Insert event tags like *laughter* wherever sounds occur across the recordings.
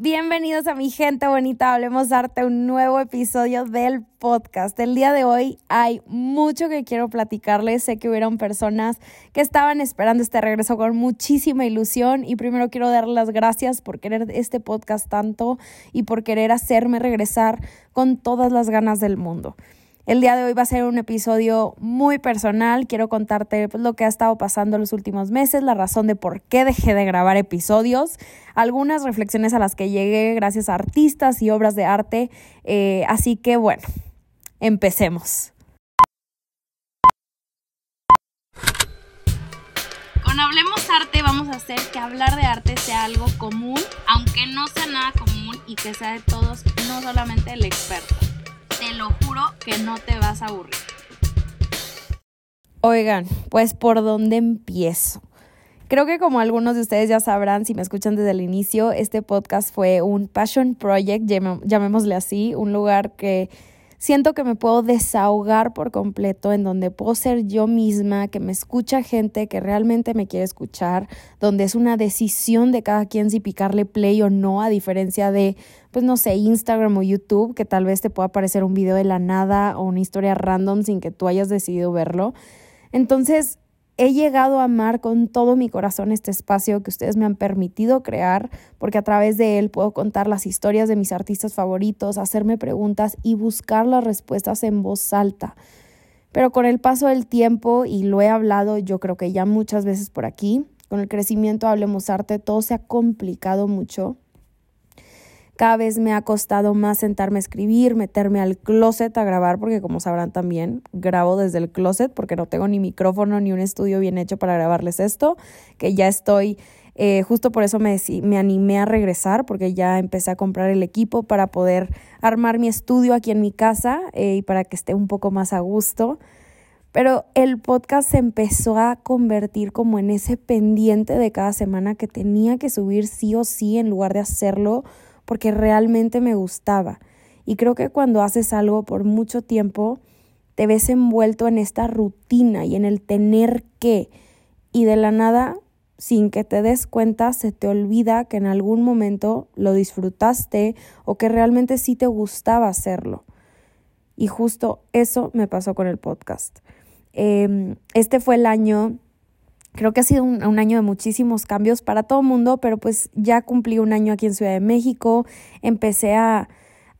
Bienvenidos a mi gente bonita, hablemos arte, un nuevo episodio del podcast. El día de hoy hay mucho que quiero platicarles. Sé que hubieron personas que estaban esperando este regreso con muchísima ilusión y primero quiero dar las gracias por querer este podcast tanto y por querer hacerme regresar con todas las ganas del mundo. El día de hoy va a ser un episodio muy personal. Quiero contarte pues, lo que ha estado pasando los últimos meses, la razón de por qué dejé de grabar episodios, algunas reflexiones a las que llegué gracias a artistas y obras de arte. Eh, así que bueno, empecemos. Con Hablemos Arte vamos a hacer que hablar de arte sea algo común, aunque no sea nada común y que sea de todos, no solamente el experto te lo juro que no te vas a aburrir. Oigan, pues por dónde empiezo. Creo que como algunos de ustedes ya sabrán, si me escuchan desde el inicio, este podcast fue un passion project, llamémosle así, un lugar que siento que me puedo desahogar por completo, en donde puedo ser yo misma, que me escucha gente que realmente me quiere escuchar, donde es una decisión de cada quien si picarle play o no, a diferencia de, pues no sé, Instagram o YouTube, que tal vez te pueda aparecer un video de la nada o una historia random sin que tú hayas decidido verlo. Entonces, he llegado a amar con todo mi corazón este espacio que ustedes me han permitido crear, porque a través de él puedo contar las historias de mis artistas favoritos, hacerme preguntas y buscar las respuestas en voz alta. Pero con el paso del tiempo, y lo he hablado yo creo que ya muchas veces por aquí, con el crecimiento Hablemos Arte, todo se ha complicado mucho cada vez me ha costado más sentarme a escribir, meterme al closet a grabar, porque como sabrán también, grabo desde el closet porque no tengo ni micrófono ni un estudio bien hecho para grabarles esto, que ya estoy, eh, justo por eso me, me animé a regresar, porque ya empecé a comprar el equipo para poder armar mi estudio aquí en mi casa eh, y para que esté un poco más a gusto. Pero el podcast se empezó a convertir como en ese pendiente de cada semana que tenía que subir sí o sí en lugar de hacerlo porque realmente me gustaba. Y creo que cuando haces algo por mucho tiempo, te ves envuelto en esta rutina y en el tener que. Y de la nada, sin que te des cuenta, se te olvida que en algún momento lo disfrutaste o que realmente sí te gustaba hacerlo. Y justo eso me pasó con el podcast. Em, este fue el año Creo que ha sido un, año de muchísimos cambios para todo el mundo, pero pues ya cumplí un año aquí en Ciudad de México, empecé a,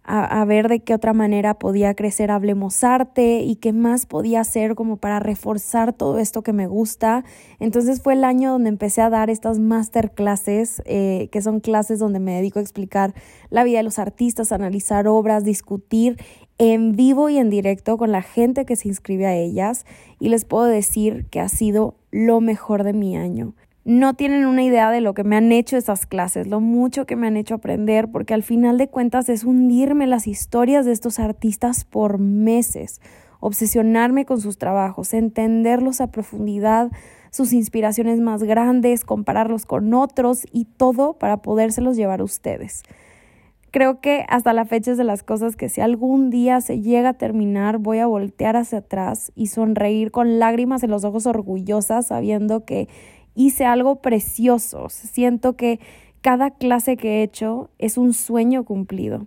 a, ver de qué otra manera podía crecer Hablemos Arte y qué más podía hacer como para reforzar todo esto que me gusta. Entonces fue el año donde empecé a dar estas masterclasses, eh, que son clases donde me dedico a explicar la vida de los artistas, analizar obras, discutir en vivo y en directo con la gente que se inscribe a ellas y les puedo decir que ha sido lo mejor de mi año no tienen una idea de lo que me han hecho esas clases, lo mucho que me han hecho aprender, porque al final de cuentas es hundirme las historias de estos artistas por meses, obsesionarme con sus trabajos, entenderlos a profundidad, sus inspiraciones más grandes, compararlos con otros y todo para podérselos llevar a ustedes. Creo que hasta la fecha es de las cosas que si algún día se llega a terminar, voy a voltear hacia atrás y sonreír con lágrimas en los ojos orgullosas, sabiendo que hice algo precioso. Siento que cada clase que he hecho es un sueño cumplido.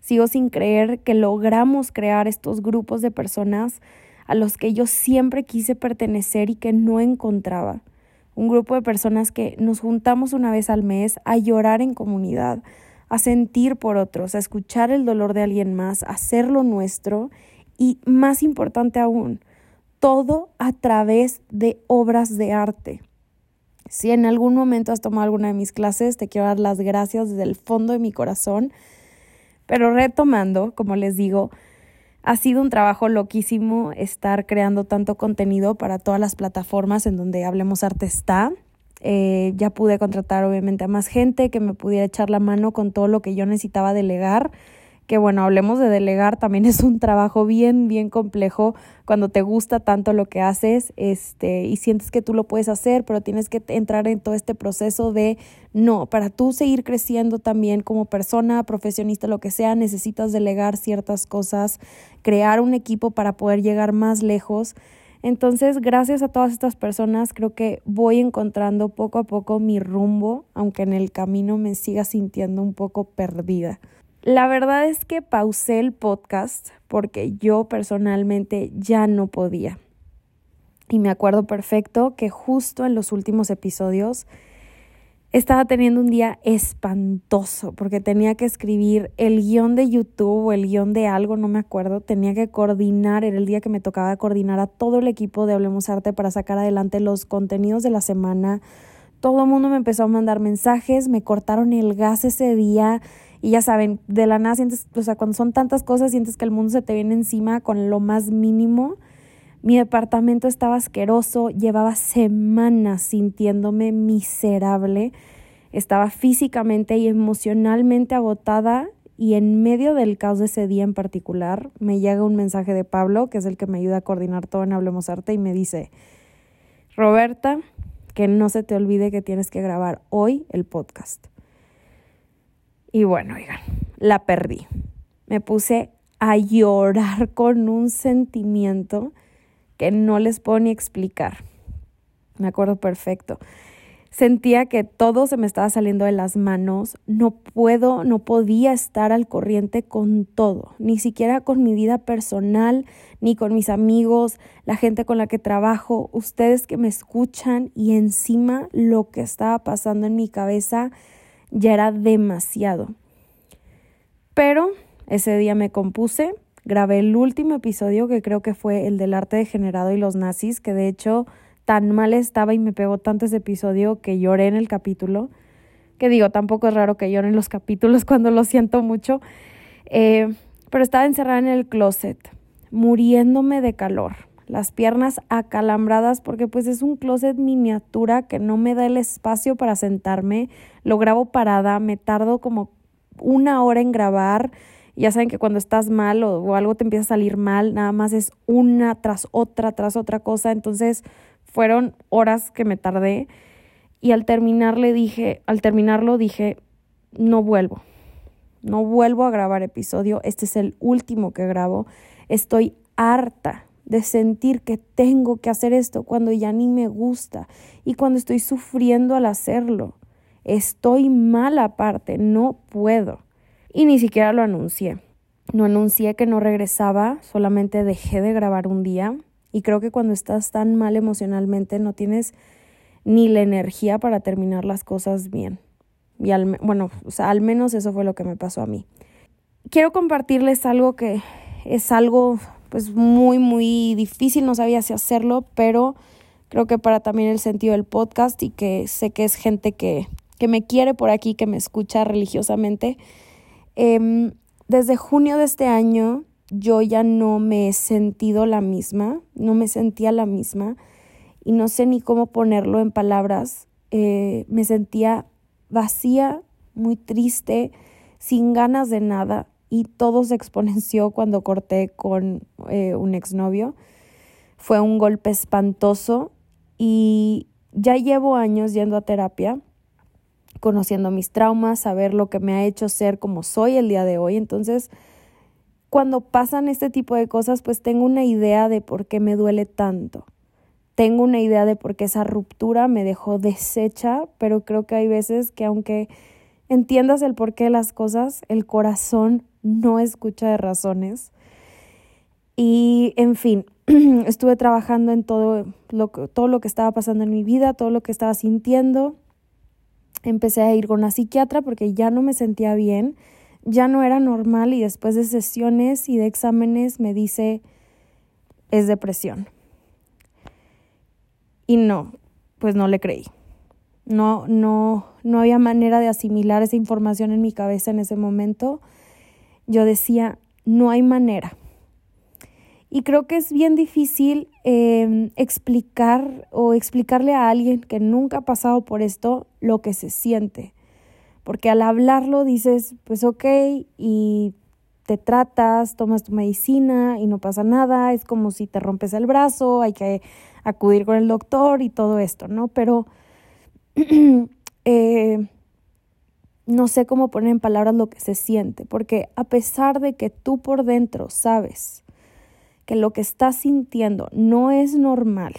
Sigo sin creer que logramos crear estos grupos de personas a los que yo siempre quise pertenecer y que no encontraba. Un grupo de personas que nos juntamos una vez al mes a llorar en comunidad, a sentir por otros, a escuchar el dolor de alguien más, a hacerlo nuestro y, más importante aún, todo a través de obras de arte. Si en algún momento has tomado alguna de mis clases, te quiero dar las gracias desde el fondo de mi corazón. Pero retomando, como les digo, ha sido un trabajo loquísimo estar creando tanto contenido para todas las plataformas en donde Hablemos Arte está. Eh, ya pude contratar obviamente a más gente que me pudiera echar la mano con todo lo que yo necesitaba delegar que bueno, hablemos de delegar, también *laughs* es un trabajo bien, bien complejo cuando te gusta tanto lo que haces este, y sientes que tú lo puedes hacer, pero tienes que entrar en todo este proceso de no, para tú seguir creciendo también como persona, profesionista, lo que sea, necesitas delegar ciertas cosas, crear un equipo para poder llegar más lejos. Entonces, gracias a todas estas personas, creo que voy encontrando poco a poco mi rumbo, aunque en el camino me siga sintiendo un poco perdida. La verdad es que pausé el podcast porque yo personalmente ya no podía. Y me acuerdo perfecto que justo en los últimos episodios estaba teniendo un día espantoso porque tenía que escribir el guion de YouTube o el guion de algo, no me acuerdo, tenía que coordinar, era el día que me tocaba coordinar a todo el equipo de Hablemos Arte para sacar adelante los contenidos de la semana. Todo el mundo me empezó a mandar mensajes, me cortaron el gas ese día y ya saben, de la nada sientes, o sea, cuando son tantas cosas sientes que el mundo se te viene encima con lo más mínimo. Mi departamento estaba asqueroso, llevaba semanas sintiéndome miserable, estaba físicamente y emocionalmente agotada y en medio del caos de ese día en particular me llega un mensaje de Pablo, que es el que me ayuda a coordinar todo en Hablemos Arte, y me dice, Roberta, que no se te olvide que tienes que grabar hoy el podcast. Y bueno, oigan, la perdí. Me puse a llorar con un sentimiento que no les puedo ni explicar. Me acuerdo perfecto. Sentía que todo se me estaba saliendo de las manos. No puedo, no podía estar al corriente con todo, ni siquiera con mi vida personal, ni con mis amigos, la gente con la que trabajo, ustedes que me escuchan y encima lo que estaba pasando en mi cabeza ya era demasiado. Pero ese día me compuse, grabé el último episodio que creo que fue el del arte degenerado y los nazis, que de hecho tan mal estaba y me pegó tanto ese episodio que lloré en el capítulo. Que digo, tampoco es raro que llore en los capítulos *laughs* cuando lo siento mucho. Eh, pero estaba encerrada en el closet, muriéndome de calor, las piernas acalambradas porque pues es un closet miniatura que no me da el espacio para sentarme. Lo grabo parada, me tardo como una hora en grabar ya saben que cuando estás mal o, algo te empieza a salir mal, nada más es una tras otra, tras otra cosa. Entonces fueron horas que me tardé y al terminar le dije, al terminarlo dije, no vuelvo. No vuelvo a grabar episodio. Este es el último que grabo. Estoy harta de sentir que tengo que hacer esto cuando ya ni me gusta y cuando estoy sufriendo al hacerlo. Estoy mal aparte, no puedo y ni siquiera lo anuncié. No anuncié que no regresaba, solamente dejé de grabar un día y creo que cuando estás tan mal emocionalmente no tienes ni la energía para terminar las cosas bien. Y al, bueno, o sea, al menos eso fue lo que me pasó a mí. Quiero compartirles algo que es algo pues muy muy difícil, no sabía si hacerlo, pero creo que para también el sentido del podcast y que sé que es gente que, que me quiere por aquí, que me escucha religiosamente, Em, desde junio de este año yo ya no me he sentido la misma, no me sentía la misma y no sé ni cómo ponerlo en palabras. Eh, me sentía vacía, muy triste, sin ganas de nada y todo se exponenció *laughs* cuando corté con eh, un exnovio. Fue un golpe espantoso y ya llevo años yendo a terapia conociendo mis traumas, saber lo que me ha hecho ser como soy el día de hoy. Entonces, cuando pasan este tipo de cosas, pues tengo una idea de por qué me duele tanto. Tengo una idea de por qué esa ruptura me dejó deshecha, pero creo que hay veces que aunque entiendas el porqué de las cosas, el corazón no escucha de razones. Y en fin, *clears throat* estuve trabajando en todo lo, todo lo que estaba pasando en mi vida, todo lo que estaba sintiendo empecé a ir con una psiquiatra porque ya no me sentía bien, ya no era normal y después de sesiones y de exámenes me dice es depresión. Y no, pues no le creí. No, no, no había manera de asimilar esa información en mi cabeza en ese momento. Yo decía, no hay manera. Y creo que es bien difícil em, explicar o explicarle a alguien que nunca ha pasado por esto lo que se siente. Porque al hablarlo dices, pues ok, y te tratas, tomas tu medicina y no pasa nada, es como si te rompes el brazo, hay que acudir con el doctor y todo esto, ¿no? Pero *clears throat* eh, no sé cómo poner en palabras lo que se siente, porque a pesar de que tú por dentro sabes, que lo que estás sintiendo no es normal,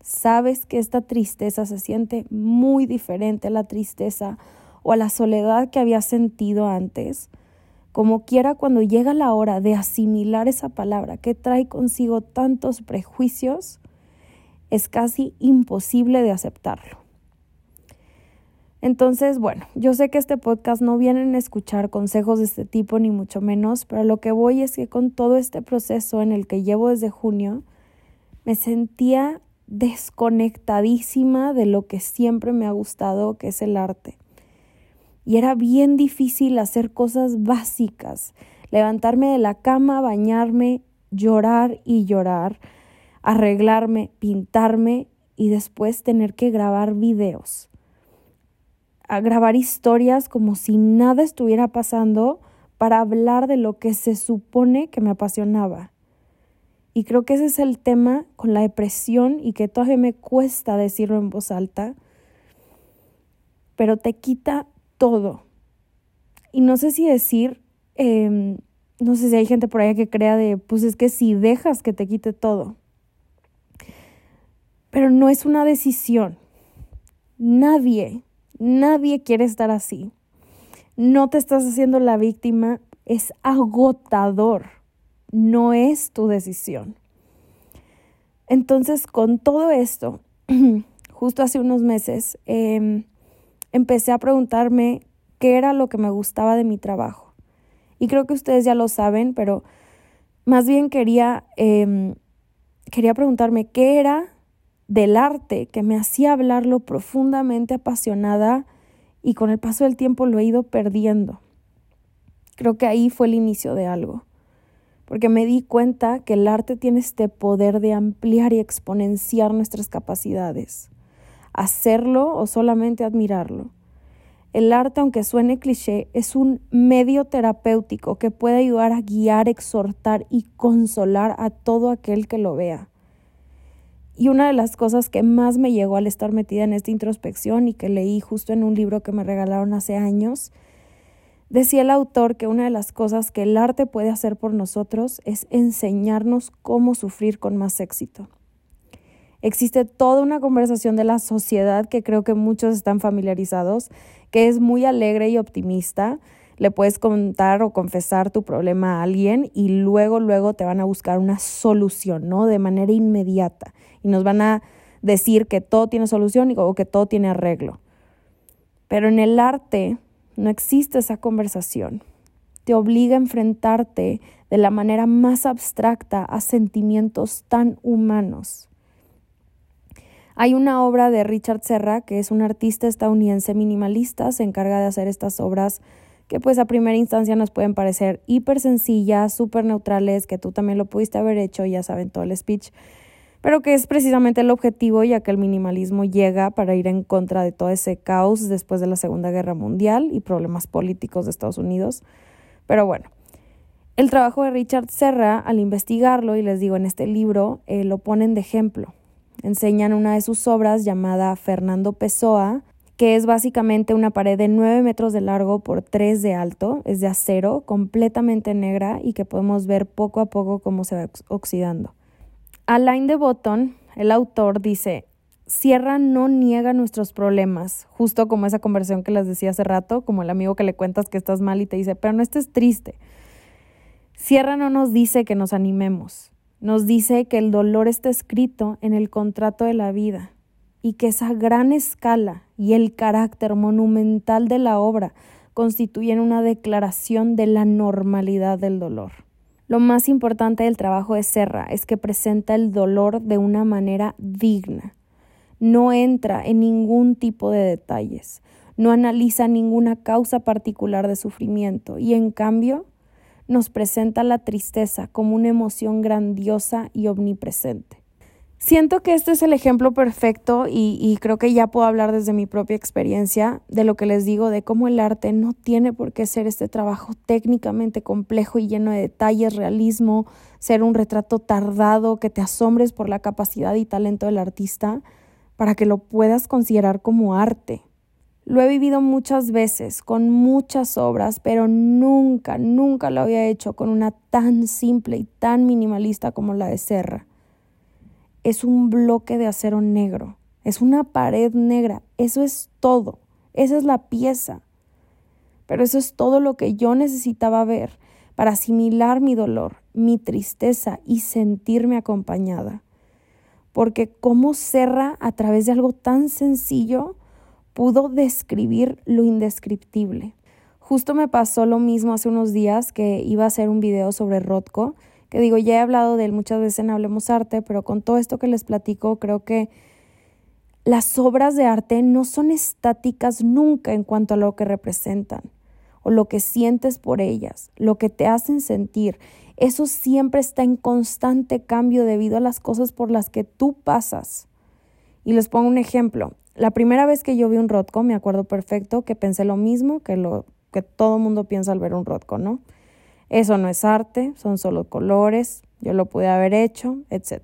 sabes que esta tristeza se siente muy diferente a la tristeza o a la soledad que habías sentido antes, como quiera cuando llega la hora de asimilar esa palabra que trae consigo tantos prejuicios, es casi imposible de aceptarlo. Entonces, bueno, yo sé que este podcast no vienen a escuchar consejos de este tipo, ni mucho menos, pero lo que voy es que con todo este proceso en el que llevo desde junio, me sentía desconectadísima de lo que siempre me ha gustado, que es el arte. Y era bien difícil hacer cosas básicas, levantarme de la cama, bañarme, llorar y llorar, arreglarme, pintarme y después tener que grabar videos a grabar historias como si nada estuviera pasando para hablar de lo que se supone que me apasionaba. Y creo que ese es el tema con la depresión y que todavía me cuesta decirlo en voz alta, pero te quita todo. Y no sé si decir, em, no sé si hay gente por ahí que crea de, pues es que si dejas que te quite todo. Pero no es una decisión. Nadie Nadie quiere estar así. No te estás haciendo la víctima, es agotador, no es tu decisión. Entonces, con todo esto, *clears throat* justo hace unos meses, em, empecé a preguntarme qué era lo que me gustaba de mi trabajo. Y creo que ustedes ya lo saben, pero más bien quería, em, quería preguntarme qué era del arte que me hacía hablarlo profundamente apasionada y con el paso del tiempo lo he ido perdiendo. Creo que ahí fue el inicio de algo, porque me di cuenta que el arte tiene este poder de ampliar y exponenciar nuestras capacidades, hacerlo o solamente admirarlo. El arte, aunque suene cliché, es un medio terapéutico que puede ayudar a guiar, exhortar y consolar a todo aquel que lo vea. Y una de las cosas que más me llegó al estar metida en esta introspección y que leí justo en un libro que me regalaron hace años, decía el autor que una de las cosas que el arte puede hacer por nosotros es enseñarnos cómo sufrir con más éxito. Existe toda una conversación de la sociedad que creo que muchos están familiarizados, que es muy alegre y optimista, le puedes contar o confesar tu problema a alguien y luego, luego te van a buscar una solución, ¿no? De manera inmediata. Y nos van a decir que todo tiene solución o que todo tiene arreglo. Pero en el arte no existe esa conversación. Te obliga a enfrentarte de la manera más abstracta a sentimientos tan humanos. Hay una obra de Richard Serra, que es un artista estadounidense minimalista, se encarga de hacer estas obras que pues a primera instancia nos pueden parecer hiper sencillas, súper neutrales, que tú también lo pudiste haber hecho, ya saben todo el speech, pero que es precisamente el objetivo ya que el minimalismo llega para ir en contra de todo ese caos después de la Segunda Guerra Mundial y problemas políticos de Estados Unidos. Pero bueno, el trabajo de Richard Serra, al investigarlo, y les digo en este libro, eh, lo ponen de ejemplo. Enseñan una de sus obras llamada Fernando Pessoa, que es básicamente una pared de 9 metros de largo por 3 de alto, es de acero, completamente negra y que podemos ver poco a poco cómo se va oxidando. Alain de Botton, el autor, dice, Sierra no niega nuestros problemas, justo como esa conversación que les decía hace rato, como el amigo que le cuentas que estás mal y te dice, pero no estés triste. Sierra no nos dice que nos animemos, nos dice que el dolor está escrito en el contrato de la vida y que esa gran escala y el carácter monumental de la obra constituyen una declaración de la normalidad del dolor. Lo más importante del trabajo de Serra es que presenta el dolor de una manera digna. No entra en ningún tipo de detalles, no analiza ninguna causa particular de sufrimiento y en cambio nos presenta la tristeza como una emoción grandiosa y omnipresente. Siento que este es el ejemplo perfecto y, creo que ya puedo hablar desde mi propia experiencia de lo que les digo, de cómo el arte no tiene por qué ser este trabajo técnicamente complejo y lleno de detalles, realismo, ser un retrato tardado, que te asombres por la capacidad y talento del artista para que lo puedas considerar como arte. Lo he vivido muchas veces, con muchas obras, pero nunca, nunca lo había hecho con una tan simple y tan minimalista como la de Serra. Es un bloque de acero negro, es una pared negra, eso es todo, esa es la pieza. Pero eso es todo lo que yo necesitaba ver para asimilar mi dolor, mi tristeza y sentirme acompañada. Porque cómo Serra, a través de algo tan sencillo, pudo describir lo indescriptible. Justo me pasó lo mismo hace unos días que iba a hacer un video sobre Rothko, que digo, ya he hablado de él muchas veces en Hablemos Arte, pero con todo esto que les platico, creo que las obras de arte no son estáticas nunca en cuanto a lo que representan o lo que sientes por ellas, lo que te hacen sentir. Eso siempre está en constante cambio debido a las cosas por las que tú pasas. Y les pongo un ejemplo. La primera vez que yo vi un Rothko, me acuerdo perfecto que pensé lo mismo que lo que todo mundo piensa al ver un Rothko, ¿no? Eso no es arte, son solo colores, yo lo pude haber hecho, etc.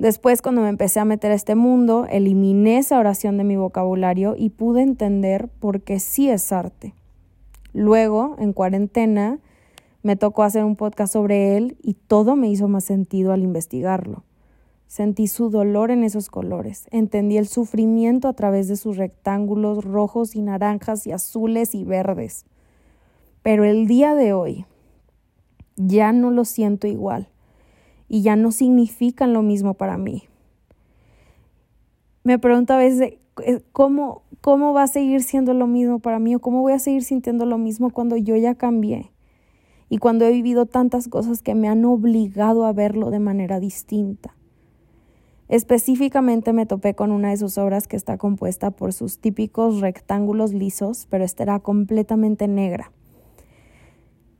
Después, cuando me empecé a meter a este mundo, eliminé esa oración de mi vocabulario y pude entender por qué sí es arte. Luego, en cuarentena, me tocó hacer un podcast sobre él y todo me hizo más sentido al investigarlo. Sentí su dolor en esos colores, entendí el sufrimiento a través de sus rectángulos rojos y naranjas y azules y verdes. Pero el día de hoy ya no lo siento igual y ya no significan lo mismo para mí. Me pregunto a veces eh, cómo, cómo va a seguir siendo lo mismo para mí o cómo voy a seguir sintiendo lo mismo cuando yo ya cambié y cuando he vivido tantas cosas que me han obligado a verlo de manera distinta. Específicamente me topé con una de sus obras que está compuesta por sus típicos rectángulos lisos, pero esta era completamente negra.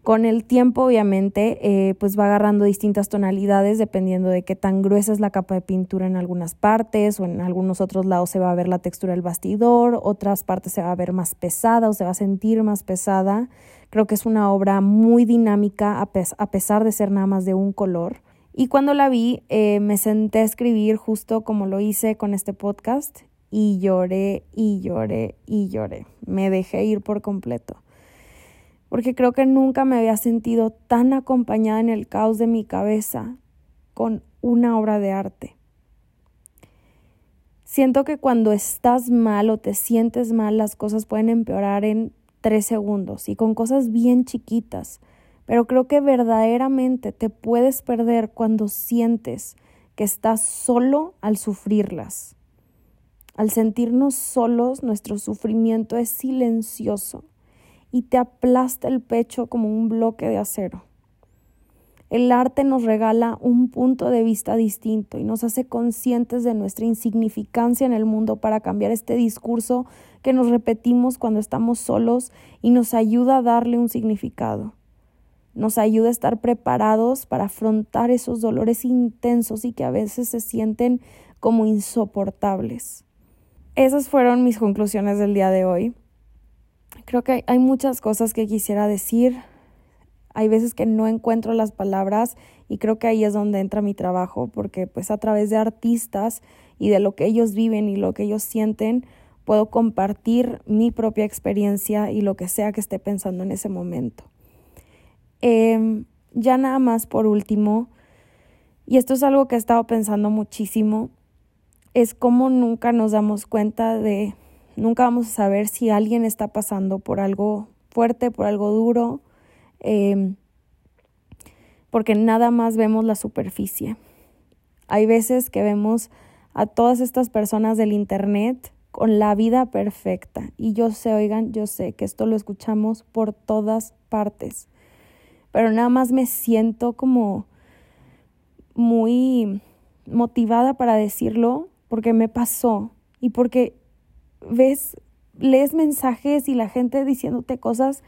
Con el tiempo, obviamente, eh, pues va agarrando distintas tonalidades dependiendo de qué tan gruesa es la capa de pintura en algunas partes o en algunos otros lados se va a ver la textura del bastidor, otras partes se va a ver más pesada o se va a sentir más pesada. Creo que es una obra muy dinámica a pesar de ser nada más de un color. Y cuando la vi, eh, me senté a escribir justo como lo hice con este podcast y lloré y lloré y lloré. Me dejé ir por completo. Porque creo que nunca me había sentido tan acompañada en el caos de mi cabeza con una obra de arte. Siento que cuando estás mal o te sientes mal, las cosas pueden empeorar en tres segundos y con cosas bien chiquitas pero creo que verdaderamente te puedes perder cuando sientes que estás solo al sufrirlas. Al sentirnos solos, nuestro sufrimiento es silencioso y te aplasta el pecho como un bloque de acero. El arte nos regala un punto de vista distinto y nos hace conscientes de nuestra insignificancia en el mundo para cambiar este discurso que nos repetimos cuando estamos solos y nos ayuda a darle un significado nos ayuda a estar preparados para afrontar esos dolores intensos y que a veces se sienten como insoportables. Esas fueron mis conclusiones del día de hoy. Creo que hay muchas cosas que quisiera decir. Hay veces que no encuentro las palabras y creo que ahí es donde entra mi trabajo, porque pues a través de artistas y de lo que ellos viven y lo que ellos sienten, puedo compartir mi propia experiencia y lo que sea que esté pensando en ese momento. Em, ya nada más por último, y esto es algo que he estado pensando muchísimo, es cómo nunca nos damos cuenta de, nunca vamos a saber si alguien está pasando por algo fuerte, por algo duro, em, porque nada más vemos la superficie. Hay veces que vemos a todas estas personas del Internet con la vida perfecta. Y yo sé, oigan, yo sé que esto lo escuchamos por todas partes pero nada más me siento como muy motivada para decirlo porque me pasó y porque ves, lees mensajes y la gente diciéndote cosas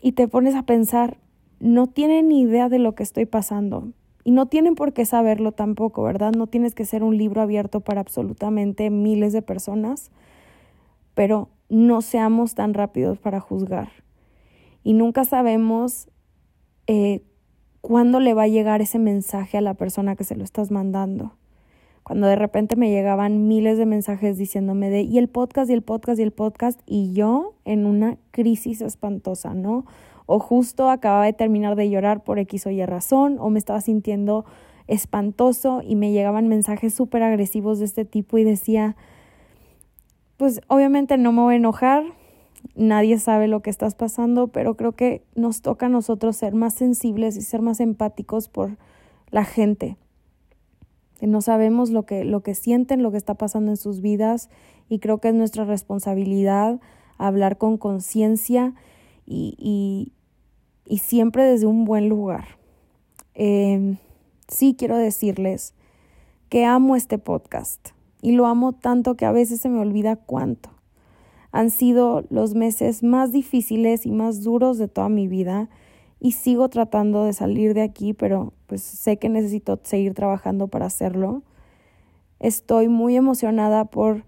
y te pones a pensar, no tienen ni idea de lo que estoy pasando. Y no tienen por qué saberlo tampoco, ¿verdad? No tienes que ser un libro abierto para absolutamente miles de personas, pero no seamos tan rápidos para juzgar. Y nunca sabemos eh, cuándo le va a llegar ese mensaje a la persona que se lo estás mandando. Cuando de repente me llegaban miles de mensajes diciéndome de, y el podcast, y el podcast, y el podcast, y yo en una crisis espantosa, ¿no? O justo acababa de terminar de llorar por X o Y razón, o me estaba sintiendo espantoso y me llegaban mensajes súper agresivos de este tipo y decía, pues obviamente no me voy a enojar, nadie sabe lo que estás pasando, pero creo que nos toca a nosotros ser más sensibles y ser más empáticos por la gente. No sabemos lo que, lo que sienten, lo que está pasando en sus vidas y creo que es nuestra responsabilidad hablar con conciencia y, y, y, siempre desde un buen lugar. Eh, sí quiero decirles que amo este podcast y lo amo tanto que a veces se me olvida cuánto. Han sido los meses más difíciles y más duros de toda mi vida y sigo tratando de salir de aquí, pero pues sé que necesito seguir trabajando para hacerlo. Estoy muy emocionada por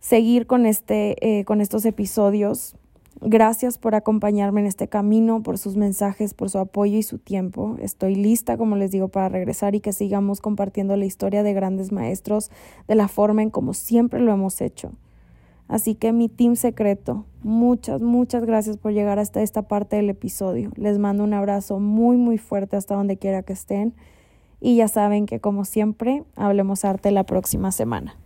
seguir con, este, eh, con estos episodios. Gracias por acompañarme en este camino, por sus mensajes, por su apoyo y su tiempo. Estoy lista, como les digo, para regresar y que sigamos compartiendo la historia de grandes maestros de la forma en como siempre lo hemos hecho. Así que mi team secreto, muchas, muchas gracias por llegar hasta esta parte del episodio. Les mando un abrazo muy, muy fuerte hasta donde quiera que estén. Y ya saben que como siempre, hablemos arte la próxima semana.